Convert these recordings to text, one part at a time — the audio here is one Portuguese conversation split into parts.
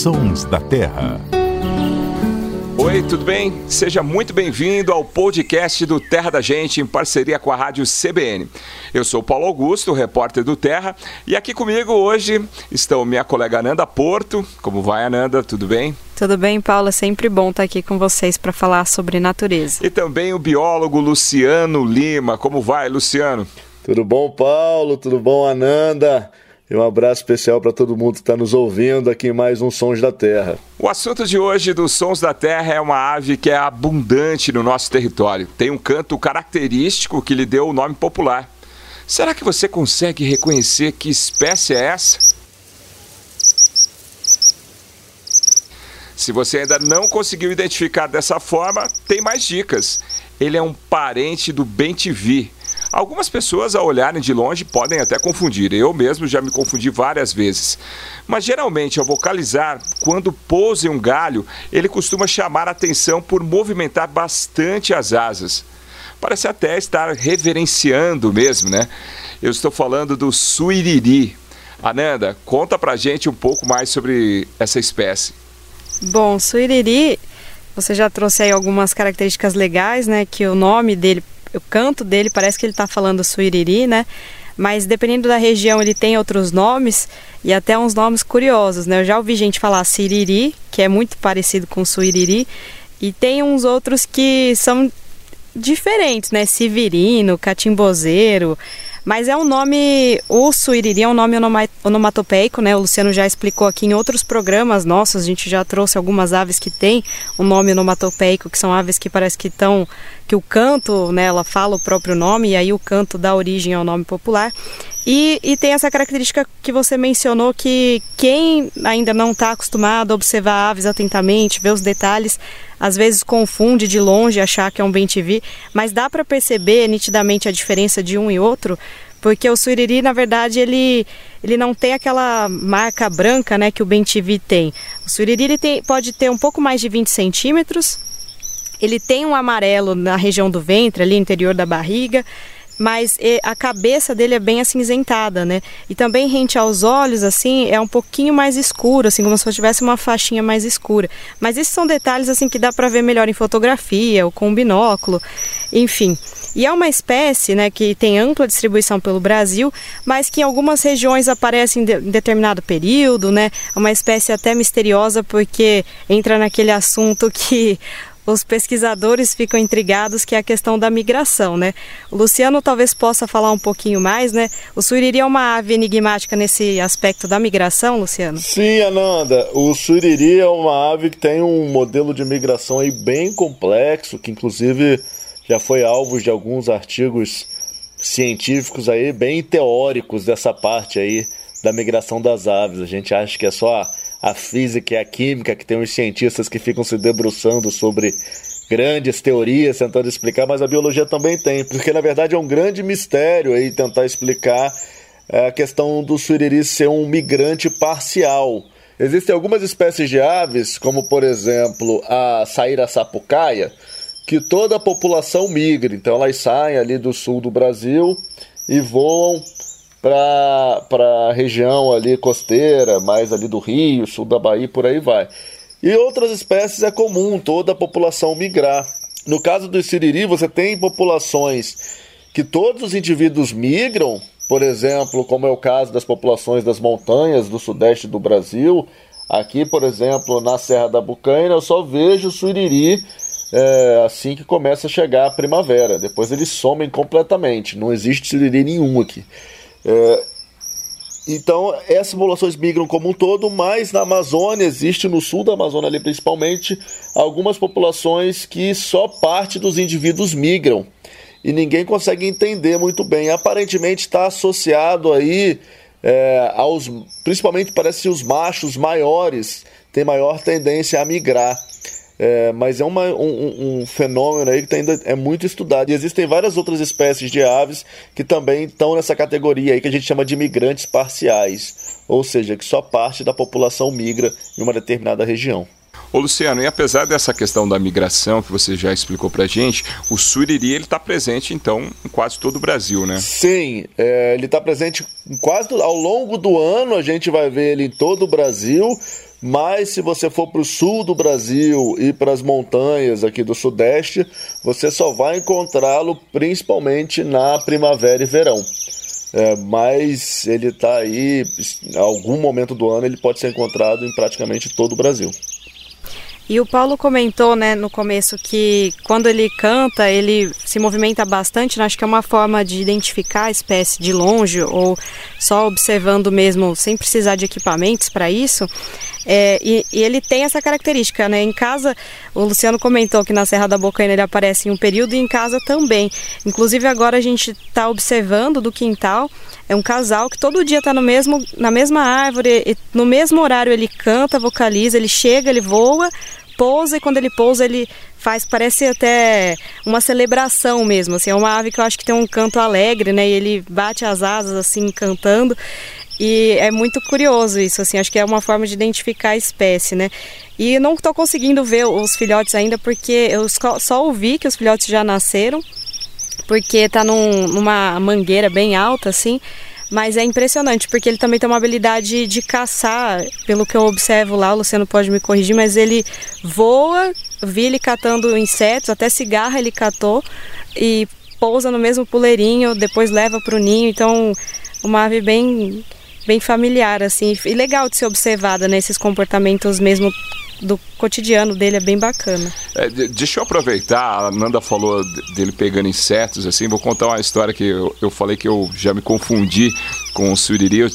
Sons da Terra. Oi, tudo bem? Seja muito bem-vindo ao podcast do Terra da Gente em parceria com a Rádio CBN. Eu sou Paulo Augusto, repórter do Terra, e aqui comigo hoje estão minha colega Ananda Porto. Como vai, Ananda? Tudo bem? Tudo bem, Paulo? É sempre bom estar aqui com vocês para falar sobre natureza. E também o biólogo Luciano Lima. Como vai, Luciano? Tudo bom, Paulo? Tudo bom, Ananda? E um abraço especial para todo mundo que está nos ouvindo aqui em mais um Sons da Terra. O assunto de hoje dos Sons da Terra é uma ave que é abundante no nosso território. Tem um canto característico que lhe deu o nome popular. Será que você consegue reconhecer que espécie é essa? Se você ainda não conseguiu identificar dessa forma, tem mais dicas. Ele é um parente do bentivi, Algumas pessoas, ao olharem de longe, podem até confundir. Eu mesmo já me confundi várias vezes. Mas geralmente, ao vocalizar, quando pousa em um galho, ele costuma chamar a atenção por movimentar bastante as asas. Parece até estar reverenciando mesmo, né? Eu estou falando do suiriri. Ananda, conta pra gente um pouco mais sobre essa espécie. Bom, suiriri, você já trouxe aí algumas características legais, né? Que o nome dele o canto dele parece que ele está falando suiriri, né? Mas dependendo da região ele tem outros nomes e até uns nomes curiosos, né? Eu já ouvi gente falar siriri, que é muito parecido com suiriri, e tem uns outros que são diferentes, né? Sivirino, catimbozeiro, mas é um nome, o suiriri é um nome onomatopeico, né? O Luciano já explicou aqui em outros programas nossos, a gente já trouxe algumas aves que têm um nome onomatopeico, que são aves que parece que estão, que o canto, né, ela fala o próprio nome, e aí o canto dá origem ao nome popular. E, e tem essa característica que você mencionou que quem ainda não está acostumado a observar aves atentamente, ver os detalhes, às vezes confunde de longe achar que é um bem-te-vi, mas dá para perceber nitidamente a diferença de um e outro, porque o suriri, na verdade, ele, ele não tem aquela marca branca né, que o bem-te-vi tem. O suriri ele tem, pode ter um pouco mais de 20 centímetros, ele tem um amarelo na região do ventre, ali no interior da barriga, mas a cabeça dele é bem acinzentada, né? E também rente aos olhos, assim, é um pouquinho mais escuro, assim, como se tivesse uma faixinha mais escura. Mas esses são detalhes, assim, que dá para ver melhor em fotografia ou com um binóculo, enfim. E é uma espécie né, que tem ampla distribuição pelo Brasil, mas que em algumas regiões aparece em, de, em determinado período, né? É uma espécie até misteriosa porque entra naquele assunto que os pesquisadores ficam intrigados que é a questão da migração, né? O Luciano talvez possa falar um pouquinho mais, né? O suriri é uma ave enigmática nesse aspecto da migração, Luciano? Sim, Ananda. O suriri é uma ave que tem um modelo de migração aí bem complexo, que inclusive já foi alvo de alguns artigos científicos aí bem teóricos dessa parte aí da migração das aves. A gente acha que é só a física e a química, que tem uns cientistas que ficam se debruçando sobre grandes teorias, tentando explicar, mas a biologia também tem, porque na verdade é um grande mistério aí tentar explicar é, a questão do suriri ser um migrante parcial. Existem algumas espécies de aves, como por exemplo a saíra sapucaia, que toda a população migra. Então elas saem ali do sul do Brasil e voam para a região ali costeira, mais ali do Rio, sul da Bahia, por aí vai. E outras espécies é comum toda a população migrar. No caso do siriri, você tem populações que todos os indivíduos migram, por exemplo, como é o caso das populações das montanhas do sudeste do Brasil. Aqui, por exemplo, na Serra da Bucaina, eu só vejo o suriri é, assim que começa a chegar a primavera. Depois eles somem completamente, não existe suriri nenhum aqui. É, então, essas populações migram como um todo, mas na Amazônia, existe no sul da Amazônia ali principalmente, algumas populações que só parte dos indivíduos migram. E ninguém consegue entender muito bem. Aparentemente está associado aí é, aos. Principalmente parece que os machos maiores têm maior tendência a migrar. É, mas é uma, um, um, fenômeno aí que ainda é muito estudado. E existem várias outras espécies de aves que também estão nessa categoria aí que a gente chama de migrantes parciais, ou seja, que só parte da população migra em uma determinada região. Ô Luciano, e apesar dessa questão da migração que você já explicou pra gente, o suriri ele está presente então em quase todo o Brasil, né? Sim, é, ele está presente quase ao longo do ano, a gente vai ver ele em todo o Brasil. Mas se você for para o sul do Brasil e para as montanhas aqui do sudeste, você só vai encontrá-lo principalmente na primavera e verão. É, mas ele está aí, em algum momento do ano, ele pode ser encontrado em praticamente todo o Brasil. E o Paulo comentou, né, no começo que quando ele canta, ele se movimenta bastante, né? acho que é uma forma de identificar a espécie de longe ou só observando mesmo, sem precisar de equipamentos para isso. É, e, e, ele tem essa característica, né? Em casa, o Luciano comentou que na Serra da Bocaina ele aparece em um período e em casa também. Inclusive agora a gente está observando do quintal, é um casal que todo dia está mesmo, na mesma árvore, no mesmo horário ele canta, vocaliza, ele chega, ele voa, pousa e quando ele pousa ele faz, parece até uma celebração mesmo, assim, é uma ave que eu acho que tem um canto alegre, né? E ele bate as asas assim cantando. E é muito curioso isso, assim, acho que é uma forma de identificar a espécie, né? E não estou conseguindo ver os filhotes ainda porque eu só ouvi que os filhotes já nasceram, porque está num, numa mangueira bem alta, assim. Mas é impressionante, porque ele também tem uma habilidade de caçar, pelo que eu observo lá, o Luciano pode me corrigir, mas ele voa, vi ele catando insetos, até cigarra ele catou, e pousa no mesmo puleirinho, depois leva para o ninho, então uma ave bem bem familiar, assim, e legal de ser observada nesses né, comportamentos mesmo do cotidiano dele é bem bacana. É, deixa eu aproveitar, a Nanda falou dele pegando insetos, assim, vou contar uma história que eu, eu falei que eu já me confundi com o suriri.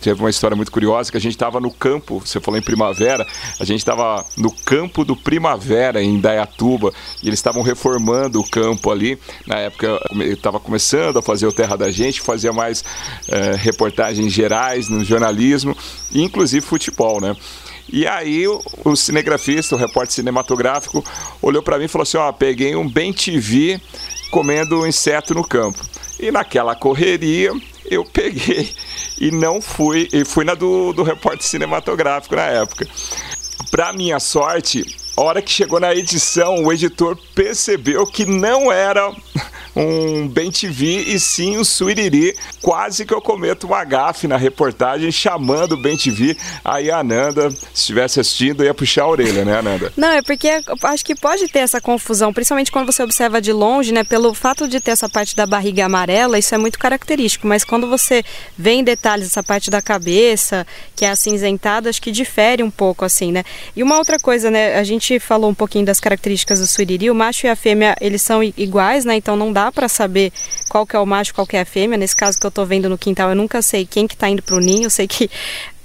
Teve uma história muito curiosa que a gente estava no campo, você falou em primavera, a gente estava no campo do Primavera, em Dayatuba, e eles estavam reformando o campo ali. Na época eu estava começando a fazer o Terra da Gente, fazia mais é, reportagens gerais no jornalismo, inclusive futebol, né? E aí o, o cinegrafista, o repórter cinematográfico, olhou para mim e falou assim: ó, peguei um bem TV comendo um inseto no campo. E naquela correria eu peguei e não fui, e fui na do, do repórter cinematográfico na época. Para minha sorte, a hora que chegou na edição, o editor percebeu que não era um bem TV e sim um suiriri. Quase que eu cometo uma gafe na reportagem chamando o bem TV. Aí a Ananda, se estivesse assistindo, ia puxar a orelha, né, Ananda? Não, é porque acho que pode ter essa confusão, principalmente quando você observa de longe, né? Pelo fato de ter essa parte da barriga amarela, isso é muito característico. Mas quando você vê em detalhes essa parte da cabeça, que é acinzentada, acho que difere um pouco, assim, né? E uma outra coisa, né? A gente falou um pouquinho das características do suiriri. O macho e a fêmea, eles são iguais, né? Então não dá para saber qual que é o macho, qual que é a fêmea. Nesse caso que eu estou vendo no quintal, eu nunca sei quem que está indo para o ninho. Eu sei que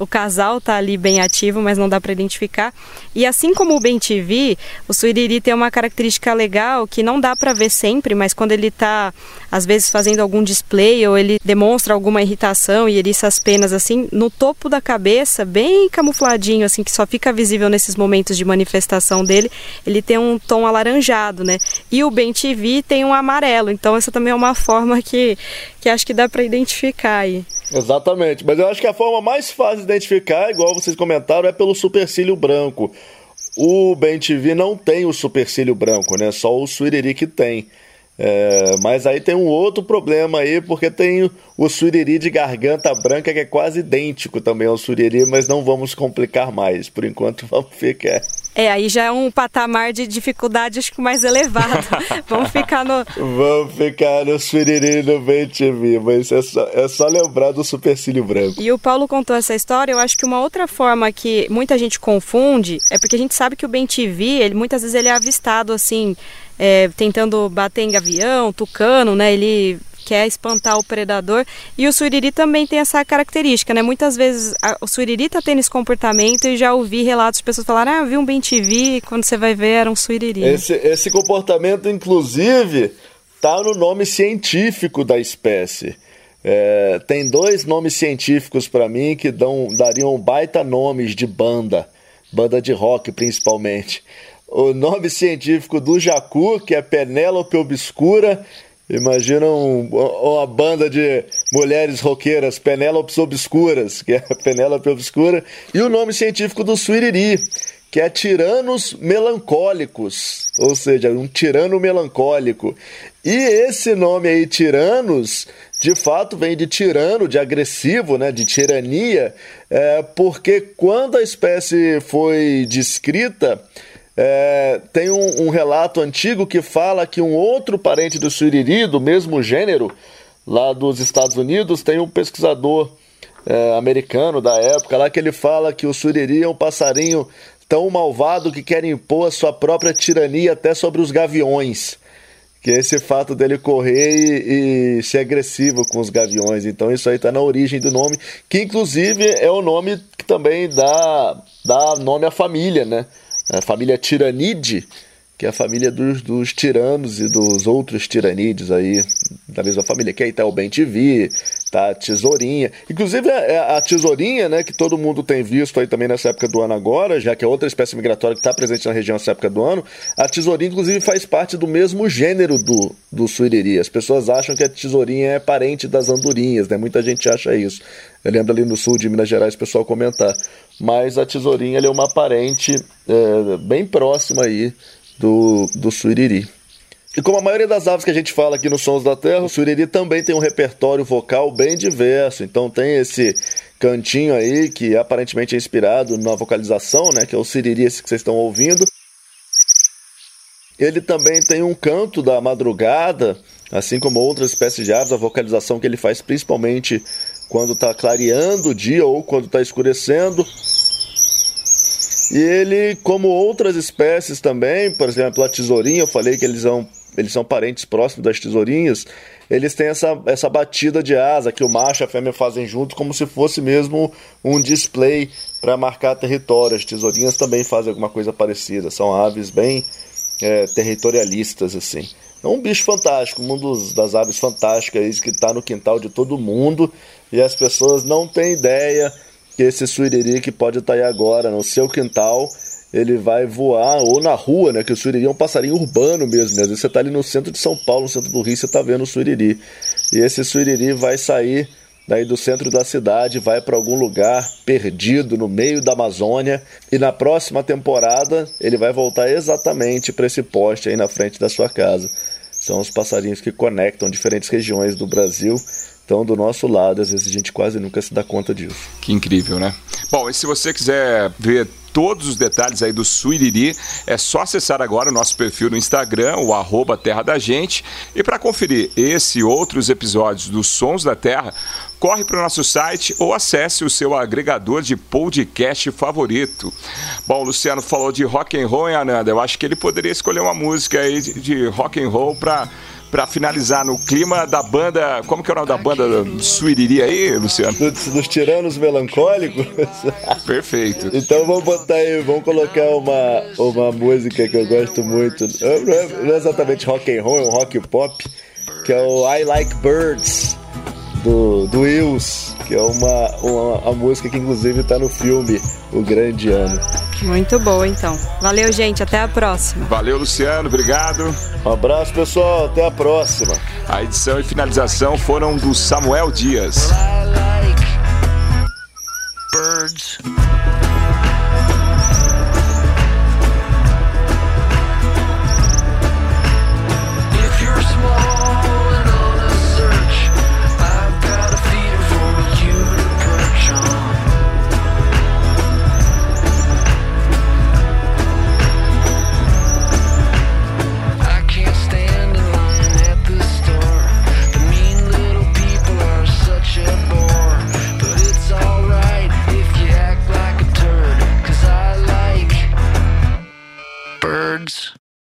o casal está ali bem ativo, mas não dá para identificar. E assim como o bem TV, o suiriri tem uma característica legal que não dá para ver sempre, mas quando ele está às vezes fazendo algum display ou ele demonstra alguma irritação e eriça as penas assim, no topo da cabeça, bem camufladinho assim, que só fica visível nesses momentos de manifestação dele, ele tem um tom alaranjado, né? E o bem TV tem um amarelo. Então essa também é uma forma que que acho que dá para identificar aí. Exatamente, mas eu acho que a forma mais fácil de identificar, igual vocês comentaram, é pelo supercílio branco. O Ben TV não tem o supercílio branco, né? Só o Suiriri que tem. É, mas aí tem um outro problema aí, porque tem o suriri de garganta branca que é quase idêntico também ao suriri, mas não vamos complicar mais. Por enquanto vamos ficar. É, aí já é um patamar de dificuldade acho que mais elevado. vamos ficar no. Vamos ficar no suriri no BTV, mas é só, é só lembrar do supercílio branco. E o Paulo contou essa história, eu acho que uma outra forma que muita gente confunde é porque a gente sabe que o Ben TV, ele, muitas vezes ele é avistado assim é, tentando bater em gavião, tucano, né? Ele quer espantar o predador. E o suriri também tem essa característica, né? Muitas vezes a, o suriri tá tendo esse comportamento e já ouvi relatos de pessoas falarem, ah, vi um bem TV, quando você vai ver era um suriri. Esse, esse comportamento, inclusive, tá no nome científico da espécie. É, tem dois nomes científicos para mim que dão, dariam baita nomes de banda, banda de rock principalmente o nome científico do jacu, que é Penélope Obscura. Imagina um, uma banda de mulheres roqueiras, Penélopes Obscuras, que é Penélope Obscura. E o nome científico do suiriri, que é Tiranos Melancólicos, ou seja, um tirano melancólico. E esse nome aí, Tiranos, de fato vem de tirano, de agressivo, né, de tirania, é, porque quando a espécie foi descrita, é, tem um, um, relato antigo que fala que um outro parente do suriri, do mesmo gênero, lá dos Estados Unidos, tem um pesquisador é, americano da época lá que ele fala que o suriri é um passarinho tão malvado que quer impor a sua própria tirania até sobre os gaviões que é esse fato dele correr e, e, ser agressivo com os gaviões. Então isso aí está na origem do nome, que inclusive é o nome que também dá, dá nome à família, né? A família Tiranide, que é a família dos, dos tiranos e dos outros tiranídeos aí, da mesma família, que tá o Ben TV, tá tesourinha. Inclusive a, é, é a, tesourinha, né, que todo mundo tem visto aí também nessa época do ano agora, já que é outra espécie migratória que está presente na região nessa época do ano, a tesourinha inclusive faz parte do mesmo gênero do, do suiriri. As pessoas acham que a tesourinha é parente das andorinhas, né? Muita gente acha isso. Eu lembro ali no sul de Minas Gerais o pessoal comentar. Mas a tesourinha é uma parente é, bem próxima aí do, do suiriri. E como a maioria das aves que a gente fala aqui nos Sons da Terra, o suriri também tem um repertório vocal bem diverso. Então tem esse cantinho aí que aparentemente é inspirado na vocalização, né, que é o siriri esse que vocês estão ouvindo. Ele também tem um canto da madrugada, assim como outras espécies de aves, a vocalização que ele faz principalmente quando está clareando o dia ou quando está escurecendo. E ele, como outras espécies também, por exemplo, a tesourinha, eu falei que eles são, eles são parentes próximos das tesourinhas, eles têm essa, essa batida de asa que o macho e a fêmea fazem junto, como se fosse mesmo um display para marcar território. As tesourinhas também fazem alguma coisa parecida, são aves bem é, territorialistas, assim. É um bicho fantástico, um dos, das aves fantásticas que está no quintal de todo mundo e as pessoas não têm ideia que esse suiriri que pode estar aí agora no seu quintal, ele vai voar ou na rua, né? Que o suiriri é um passarinho urbano mesmo, né? Às vezes você está ali no centro de São Paulo, no centro do Rio, você está vendo o suiriri. E esse suiriri vai sair daí do centro da cidade, vai para algum lugar perdido no meio da Amazônia e na próxima temporada ele vai voltar exatamente para esse poste aí na frente da sua casa. São os passarinhos que conectam diferentes regiões do Brasil estão do nosso lado, às vezes a gente quase nunca se dá conta disso. Que incrível, né? Bom, e se você quiser ver todos os detalhes aí do Suiriri, é só acessar agora o nosso perfil no Instagram, o arroba Terra da Gente. E para conferir esse e outros episódios dos Sons da Terra, corre para o nosso site ou acesse o seu agregador de podcast favorito. Bom, o Luciano falou de rock and roll, hein, Ananda? Eu acho que ele poderia escolher uma música aí de, de rock and roll para para finalizar no clima da banda. Como que é o nome da banda Suiriri aí, Luciano? Dos, dos Tiranos Melancólicos? Perfeito. Então vamos botar aí, vamos colocar uma, uma música que eu gosto muito. Não é, não é exatamente rock and roll, é um rock pop, que é o I Like Birds do, do Wills, que é uma, uma a música que inclusive está no filme O Grande Ano. Muito boa, então. Valeu, gente. Até a próxima. Valeu, Luciano. Obrigado. Um abraço, pessoal. Até a próxima. A edição e finalização foram do Samuel Dias. Birds.